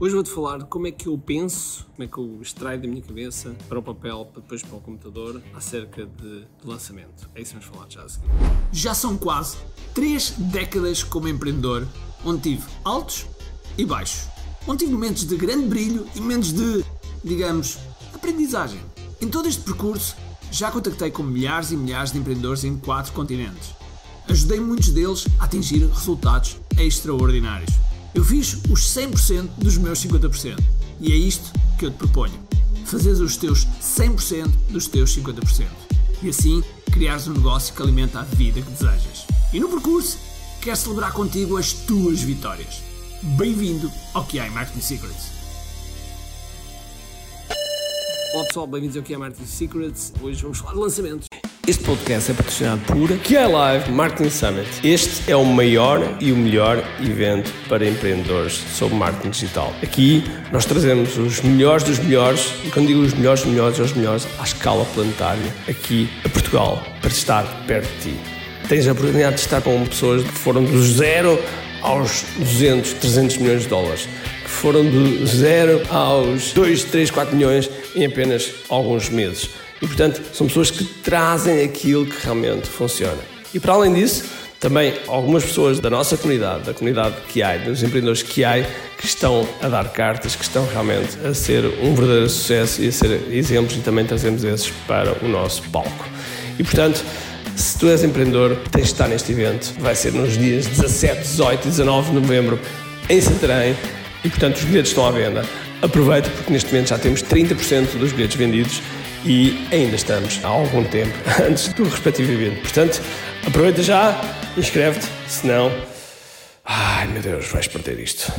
Hoje vou-te falar de como é que eu penso, como é que eu extraio da minha cabeça para o papel, para depois para o computador, acerca de, de lançamento. É isso que vamos falar já a seguir. Já são quase três décadas como empreendedor, onde tive altos e baixos. Onde tive momentos de grande brilho e momentos de, digamos, aprendizagem. Em todo este percurso, já contactei com milhares e milhares de empreendedores em quatro continentes. Ajudei muitos deles a atingir resultados extraordinários. Eu fiz os 100% dos meus 50%. E é isto que eu te proponho. Fazeres os teus 100% dos teus 50%. E assim criares um negócio que alimenta a vida que desejas. E no percurso, quero celebrar contigo as tuas vitórias. Bem-vindo ao QI Marketing Secrets. Olá pessoal, bem-vindos ao que é Marketing Secrets. Hoje vamos falar de lançamentos. Este podcast é patrocinado por QI Live Marketing Summit. Este é o maior e o melhor evento para empreendedores sobre marketing digital. Aqui nós trazemos os melhores dos melhores, e quando digo os melhores dos melhores, os melhores à escala planetária, aqui a Portugal, para estar perto de ti. Tens a oportunidade de estar com pessoas que foram do zero aos 200, 300 milhões de dólares, que foram do zero aos 2, 3, 4 milhões em apenas alguns meses. E, portanto, são pessoas que trazem aquilo que realmente funciona. E, para além disso, também algumas pessoas da nossa comunidade, da comunidade há, dos empreendedores há, que estão a dar cartas, que estão realmente a ser um verdadeiro sucesso e a ser exemplos e também trazemos esses para o nosso palco. E, portanto, se tu és empreendedor, tens de estar neste evento. Vai ser nos dias 17, 18 e 19 de novembro em Santarém e, portanto, os bilhetes estão à venda. Aproveita porque neste momento já temos 30% dos bilhetes vendidos e ainda estamos há algum tempo antes do respectivo evento. Portanto, aproveita já, inscreve-te, senão, ai meu Deus, vais perder isto.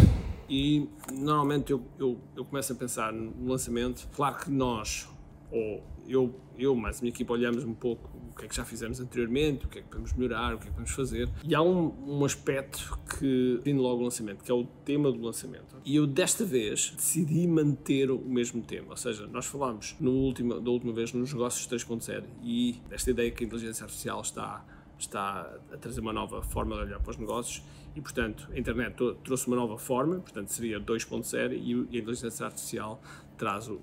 E normalmente eu, eu, eu começo a pensar no lançamento. Claro que nós, ou eu, eu mais a minha equipa, olhamos um pouco o que é que já fizemos anteriormente, o que é que podemos melhorar, o que é que podemos fazer. E há um, um aspecto que vindo logo o lançamento, que é o tema do lançamento. E eu desta vez decidi manter o mesmo tema, ou seja, nós falámos no da última vez nos negócios 3.0 e esta ideia que a inteligência artificial está está a trazer uma nova forma de olhar para os negócios e, portanto, a internet trouxe uma nova forma, portanto, seria 2.0 e a inteligência artificial traz o,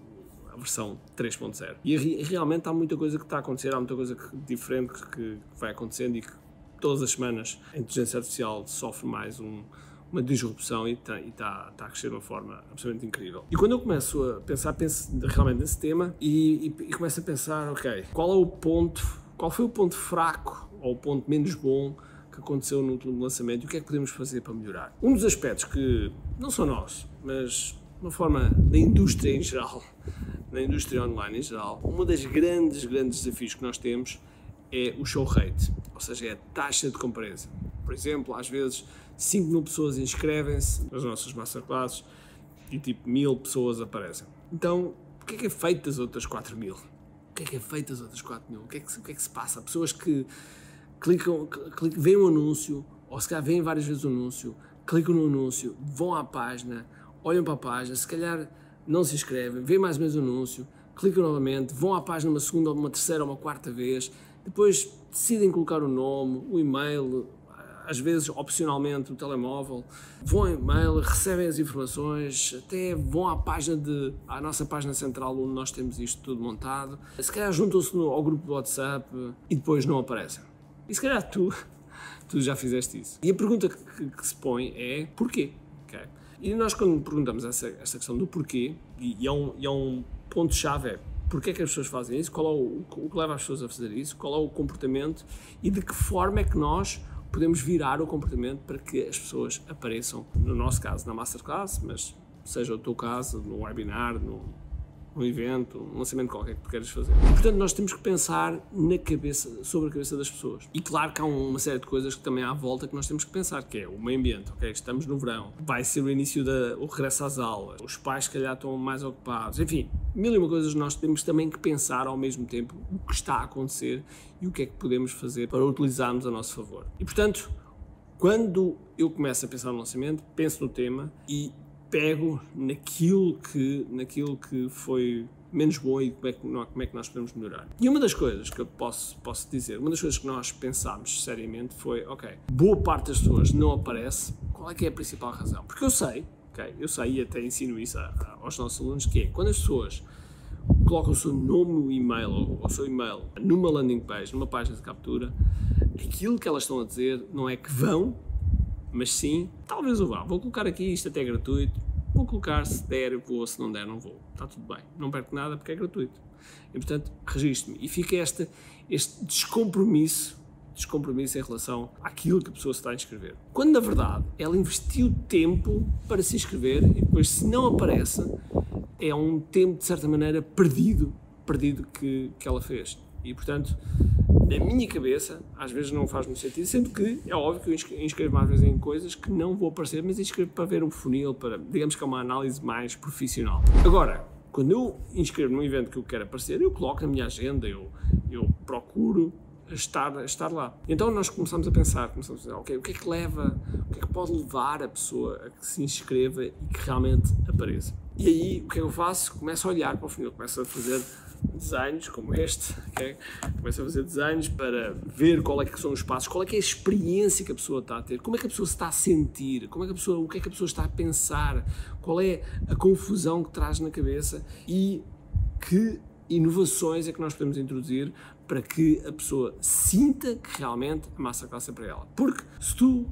versão 3.0. E realmente há muita coisa que está a acontecer, há muita coisa que, diferente que, que, vai acontecendo e que todas as semanas a inteligência artificial sofre mais um, uma disrupção e está, está, está a crescer de uma forma absolutamente incrível. E quando eu começo a pensar, penso realmente nesse tema e, e, e começo a pensar, ok, qual é o ponto, qual foi o ponto fraco ou o ponto menos bom que aconteceu no último lançamento e o que é que podemos fazer para melhorar? Um dos aspectos que não são nós, mas de uma forma da indústria em geral, na indústria online em geral, um dos grandes, grandes desafios que nós temos é o show rate, ou seja, é a taxa de comparência. Por exemplo, às vezes 5 mil pessoas inscrevem-se nas nossas masterclasses e tipo mil pessoas aparecem. Então, o que é que é feito das outras 4 mil? O que é que é feito das outras 4 mil? O que é que, o que, é que se passa? Pessoas que clicam, clicam, veem um anúncio, ou se calhar veem várias vezes o anúncio, clicam no anúncio, vão à página, olham para a página, se calhar não se inscrevem, veem mais ou menos o anúncio, clicam novamente, vão à página uma segunda, uma terceira ou uma quarta vez, depois decidem colocar o nome, o e-mail, às vezes opcionalmente o telemóvel, vão ao e-mail, recebem as informações, até vão à página de à nossa página central onde nós temos isto tudo montado, se calhar juntam-se ao grupo do WhatsApp e depois não aparecem. E se calhar tu, tu já fizeste isso. E a pergunta que, que se põe é porquê? Okay? E nós, quando perguntamos essa, essa questão do porquê, e, e, é um, é um ponto-chave, é porquê é que as pessoas fazem isso, qual é o, o que leva as pessoas a fazer isso, qual é o comportamento e de que forma é que nós podemos virar o comportamento para que as pessoas apareçam, no nosso caso, na Masterclass, mas seja o teu caso, no webinar, no, um evento, um lançamento qualquer que tu queres fazer. Portanto, nós temos que pensar na cabeça, sobre a cabeça das pessoas. E claro que há uma série de coisas que também há à volta que nós temos que pensar, que é o meio ambiente, ok? Estamos no verão, vai ser o início da, regresso às aulas, os pais se calhar estão mais ocupados, enfim, mil e uma coisas nós temos também que pensar ao mesmo tempo o que está a acontecer e o que é que podemos fazer para utilizarmos a nosso favor. E portanto, quando eu começo a pensar no lançamento, penso no tema e pego naquilo que, naquilo que foi menos bom e como é, que, como é que nós podemos melhorar. E uma das coisas que eu posso, posso dizer, uma das coisas que nós pensámos seriamente foi, ok, boa parte das pessoas não aparece, qual é que é a principal razão? Porque eu sei Okay? Eu sei e até ensino isso a, a, aos nossos alunos, que é quando as pessoas colocam o seu nome, o e-mail ou o seu e-mail numa landing page, numa página de captura, aquilo que elas estão a dizer não é que vão, mas sim, talvez eu vá. Vou colocar aqui, isto até é gratuito, vou colocar, se der, vou, se não der, não vou. Está tudo bem. Não perco nada porque é gratuito. E portanto, registro-me. E fica este, este descompromisso descompromisso em relação àquilo que a pessoa se está a inscrever. Quando na verdade ela investiu tempo para se inscrever e depois se não aparece é um tempo de certa maneira perdido, perdido que, que ela fez. E portanto, na minha cabeça, às vezes não faz muito sentido, sendo que é óbvio que eu inscrevo às vezes em coisas que não vou aparecer, mas inscrevo para ver o funil, para, digamos que é uma análise mais profissional. Agora, quando eu inscrevo num evento que eu quero aparecer, eu coloco na minha agenda, eu, eu procuro estar, estar lá. Então nós começamos a pensar, começamos a pensar, ok, o que é que leva, o que é que pode levar a pessoa a que se inscreva e que realmente apareça. E aí o que é que eu faço? Começo a olhar para o funil, começo a fazer desenhos como este, okay? começo a fazer desenhos para ver qual é que são os passos, qual é que é a experiência que a pessoa está a ter, como é que a pessoa se está a sentir, como é que a pessoa, o que é que a pessoa está a pensar, qual é a confusão que traz na cabeça e que inovações é que nós podemos introduzir para que a pessoa sinta que realmente a massa classe é para ela. Porque se tu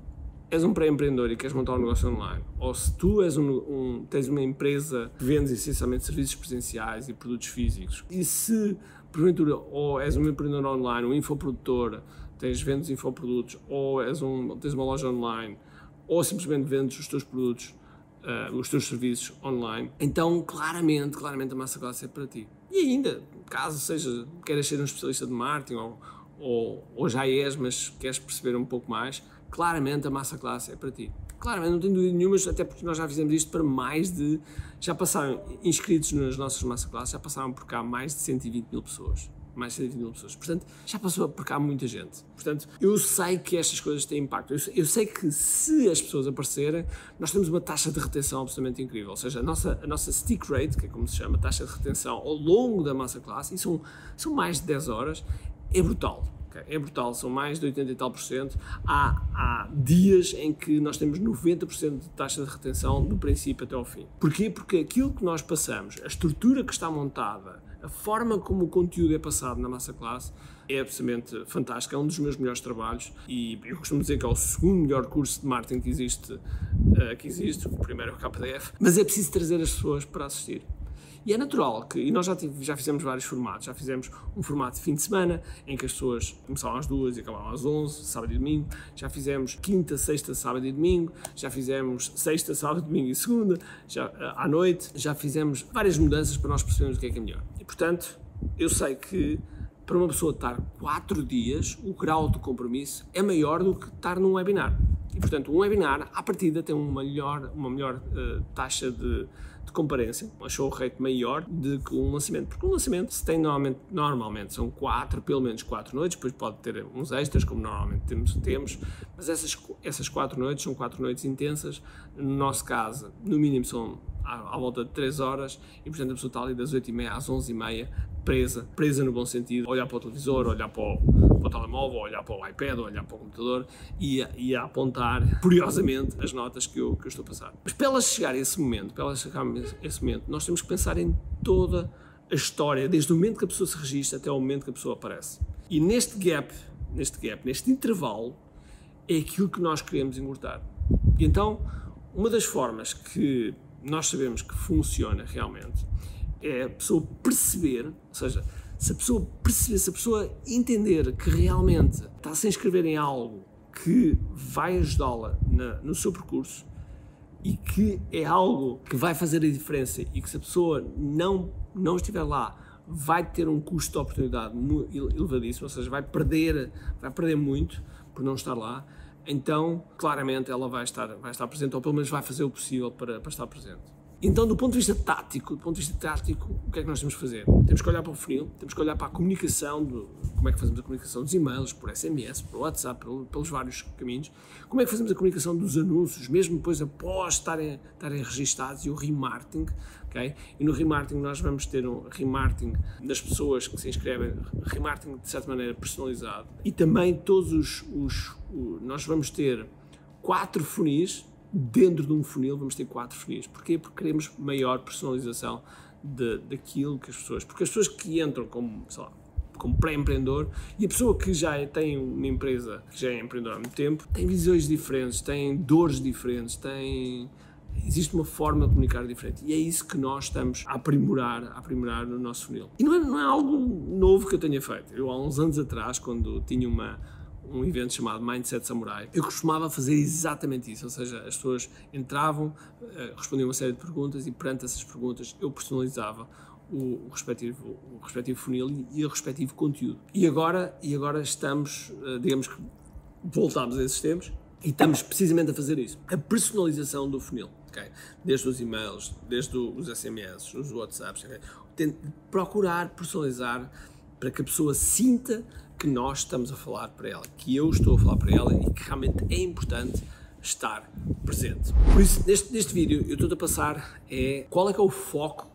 és um pré-empreendedor e queres montar um negócio online, ou se tu és um, um, tens uma empresa que vendes essencialmente serviços presenciais e produtos físicos, e se porventura ou és um empreendedor online, um infoprodutor, tens vendes infoprodutos, ou és um, tens uma loja online, ou simplesmente vendes os teus produtos, uh, os teus serviços online, então claramente, claramente a massa classe é para ti. E ainda, caso seja, queiras ser um especialista de marketing ou, ou, ou já és, mas queres perceber um pouco mais, claramente a massa classe é para ti. Claramente, não tenho dúvida nenhuma, até porque nós já fizemos isto para mais de. Já passaram inscritos nas nossas massa classe, já passaram por cá mais de 120 mil pessoas mais de 120 mil pessoas. Portanto, já passou por cá muita gente. Portanto, eu sei que estas coisas têm impacto. Eu, eu, sei que se as pessoas aparecerem, nós temos uma taxa de retenção absolutamente incrível. Ou seja, a nossa, a nossa stick rate, que é como se chama, taxa de retenção ao longo da massa classe, e são, são mais de 10 horas, é brutal. É brutal, são mais de 80 e tal por cento. Há, há dias em que nós temos 90% de taxa de retenção do princípio até ao fim. Porquê? Porque aquilo que nós passamos, a estrutura que está montada, a forma como o conteúdo é passado na massa classe é absolutamente fantástica, é um dos meus melhores trabalhos e eu costumo dizer que é o segundo melhor curso de marketing que existe, uh, que existe. o primeiro é o KDF, mas é preciso trazer as pessoas para assistir. E é natural que, e nós já, tive, já fizemos vários formatos, já fizemos um formato de fim de semana, em que as pessoas começavam às duas e acabavam às onze, sábado e domingo, já fizemos quinta, sexta, sábado e domingo, já fizemos sexta, sábado, domingo e segunda, já, eh, à noite, já fizemos várias mudanças para nós percebermos o que é que é melhor. E portanto, eu sei que para uma pessoa estar quatro dias, o grau de compromisso é maior do que estar num webinar. E, portanto, um webinar, à partida, tem uma melhor, uma melhor uh, taxa de, de comparência, uma show rate maior do que um lançamento. Porque um lançamento se tem normalmente, normalmente são quatro, pelo menos quatro noites, depois pode ter uns extras, como normalmente temos, temos mas essas, essas quatro noites são quatro noites intensas. No nosso caso, no mínimo são à, à volta de 3 horas e, portanto, a pessoa está ali das 8h30 às 11h30 presa, presa no bom sentido, olhar para o televisor, olhar para o, para o telemóvel, olhar para o iPad, olhar para o computador e a, e a apontar curiosamente as notas que eu, que eu estou a passar. Mas para elas chegar a esse momento, para elas chegar a esse momento, nós temos que pensar em toda a história, desde o momento que a pessoa se registra até o momento que a pessoa aparece. E neste gap, neste gap, neste intervalo, é aquilo que nós queremos encurtar. E então, uma das formas que nós sabemos que funciona realmente é a pessoa perceber, ou seja, se a pessoa perceber, se a pessoa entender que realmente está a se inscrever em algo que vai ajudá-la no seu percurso e que é algo que vai fazer a diferença e que se a pessoa não, não estiver lá vai ter um custo de oportunidade elevadíssimo, ou seja, vai perder, vai perder muito por não estar lá, então claramente ela vai estar, vai estar presente ou pelo menos vai fazer o possível para, para estar presente. Então, do ponto de vista tático, do ponto de vista tático, o que é que nós temos que fazer? Temos que olhar para o funil, temos que olhar para a comunicação, do, como é que fazemos a comunicação dos e-mails, por SMS, por WhatsApp, pelos vários caminhos, como é que fazemos a comunicação dos anúncios, mesmo depois após estarem, estarem registados, e o remarketing, ok? E no remarketing nós vamos ter um remarketing das pessoas que se inscrevem, remarketing de certa maneira personalizado, e também todos os, os, os nós vamos ter quatro funis dentro de um funil vamos ter quatro funis. Porquê? Porque queremos maior personalização de, daquilo que as pessoas. Porque as pessoas que entram como, sei lá, como pré-empreendedor e a pessoa que já tem uma empresa, que já é empreendedor há muito tempo, tem visões diferentes, tem dores diferentes, tem existe uma forma de comunicar diferente e é isso que nós estamos a aprimorar, a aprimorar no nosso funil. E não é, não é algo novo que eu tenha feito. Eu há uns anos atrás, quando tinha uma um evento chamado Mindset Samurai, eu costumava fazer exatamente isso, ou seja, as pessoas entravam, eh, respondiam uma série de perguntas e perante essas perguntas eu personalizava o, respectivo, o respectivo funil e o respectivo conteúdo. E agora, e agora estamos, eh, digamos que voltámos a esses tempos e estamos precisamente a fazer isso. A personalização do funil. Okay? Desde os e-mails, desde os SMS, os WhatsApps. Okay? Procurar personalizar para que a pessoa sinta que nós estamos a falar para ela, que eu estou a falar para ela e que realmente é importante estar presente. Por isso, neste, neste vídeo, eu estou a passar é qual é que é o foco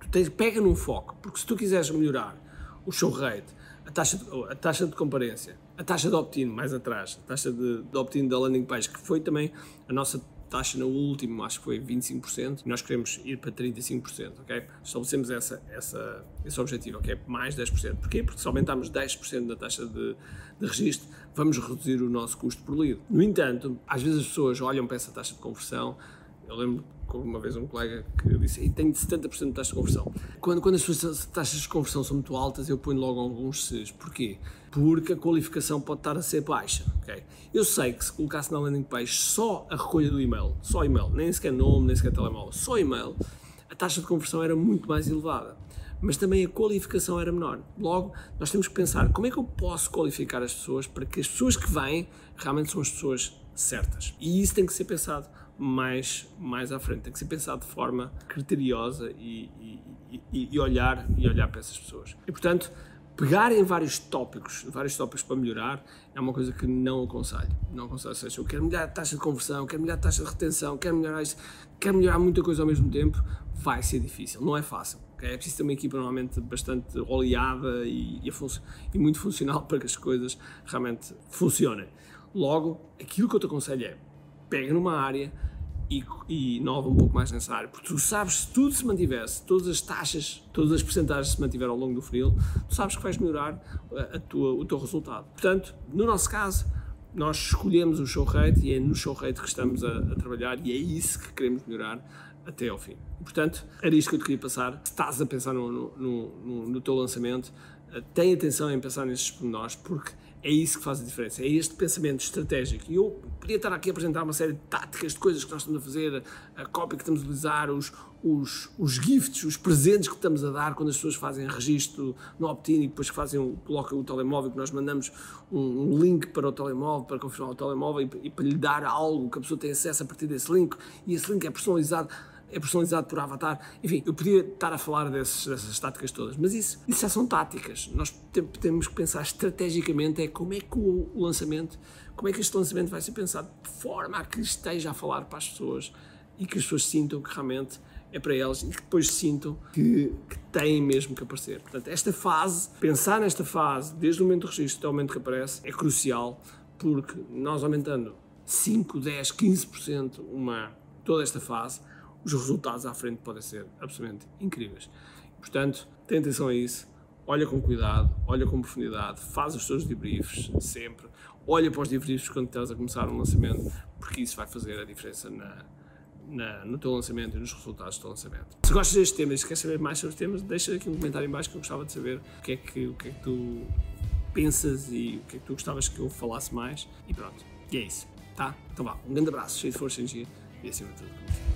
tu tens, pega num foco, porque se tu quiseres melhorar o show rate, a taxa de, a taxa de comparência, a taxa de opt-in mais atrás, a taxa de, de opt-in da landing page, que foi também a nossa taxa no último, acho que foi 25%, e nós queremos ir para 35%, ok? Estabelecemos essa, essa, esse objetivo, ok? Mais 10%. Porquê? Porque se aumentarmos 10% da taxa de, de registro, vamos reduzir o nosso custo por lead. No entanto, às vezes as pessoas olham para essa taxa de conversão, eu lembro uma vez um colega que disse e tenho 70% de taxa de conversão. Quando, quando as suas taxas de conversão são muito altas, eu ponho logo alguns Cs. Porquê? Porque a qualificação pode estar a ser baixa. Okay? Eu sei que se colocasse na landing page só a recolha do e-mail, só e-mail, nem sequer nome, nem sequer telemóvel, só e-mail, a taxa de conversão era muito mais elevada. Mas também a qualificação era menor. Logo, nós temos que pensar como é que eu posso qualificar as pessoas para que as pessoas que vêm realmente são as pessoas certas. E isso tem que ser pensado mais, mais à frente. Tem que ser pensado de forma criteriosa e, e, e, olhar, e olhar para essas pessoas. E, portanto, pegar em vários tópicos, vários tópicos para melhorar, é uma coisa que não aconselho. Não aconselho, seja, eu quero melhorar a taxa de conversão, quero melhorar a taxa de retenção, quero melhorar isto, quero melhorar muita coisa ao mesmo tempo, vai ser difícil, não é fácil. Okay? É preciso ter uma equipa normalmente bastante oleada e, e, e muito funcional para que as coisas realmente funcionem. Logo, aquilo que eu te aconselho é pega numa área e, e inova um pouco mais nessa área. Porque tu sabes, se tudo se mantivesse, todas as taxas, todas as percentagens se mantiveram ao longo do funil, tu sabes que vais melhorar a, a tua, o teu resultado. Portanto, no nosso caso, nós escolhemos o show rate e é no show rate que estamos a, a trabalhar e é isso que queremos melhorar até ao fim. Portanto, era isto que eu te queria passar. Se estás a pensar no, no, no, no teu lançamento, uh, tem atenção em pensar nestes pormenores, porque é isso que faz a diferença, é este pensamento estratégico. E eu podia estar aqui a apresentar uma série de táticas, de coisas que nós estamos a fazer, a cópia que estamos a utilizar, os, os, os gifts, os presentes que estamos a dar quando as pessoas fazem registro no opt-in e depois fazem, colocam o telemóvel, que nós mandamos um, um, link para o telemóvel, para confirmar o telemóvel e, e para lhe dar algo que a pessoa tem acesso a partir desse link. E esse link é personalizado é personalizado por avatar. Enfim, eu podia estar a falar desses, dessas táticas todas, mas isso, isso já são táticas. Nós temos que pensar estrategicamente é como é que o lançamento, como é que este lançamento vai ser pensado de forma a que esteja a falar para as pessoas e que as pessoas sintam que realmente é para elas e que depois sintam que, que têm mesmo que aparecer. Portanto, esta fase, pensar nesta fase, desde o momento do registro até o momento que aparece, é crucial porque nós aumentando 5, 10, 15% uma, toda esta fase, os resultados à frente podem ser absolutamente incríveis. Portanto, tem atenção a isso, olha com cuidado, olha com profundidade, faz os teus debriefs sempre, olha para os debriefs quando estás a começar um lançamento, porque isso vai fazer a diferença na, na, no teu lançamento e nos resultados do teu lançamento. Se gostas deste tema e se queres saber mais sobre temas, deixa aqui um comentário em baixo que eu gostava de saber o que é que, o que, é que tu pensas e o que é que tu gostavas que eu falasse mais. E pronto, e é isso, tá? Então vá, um grande abraço, cheio de força e energia e acima de tudo.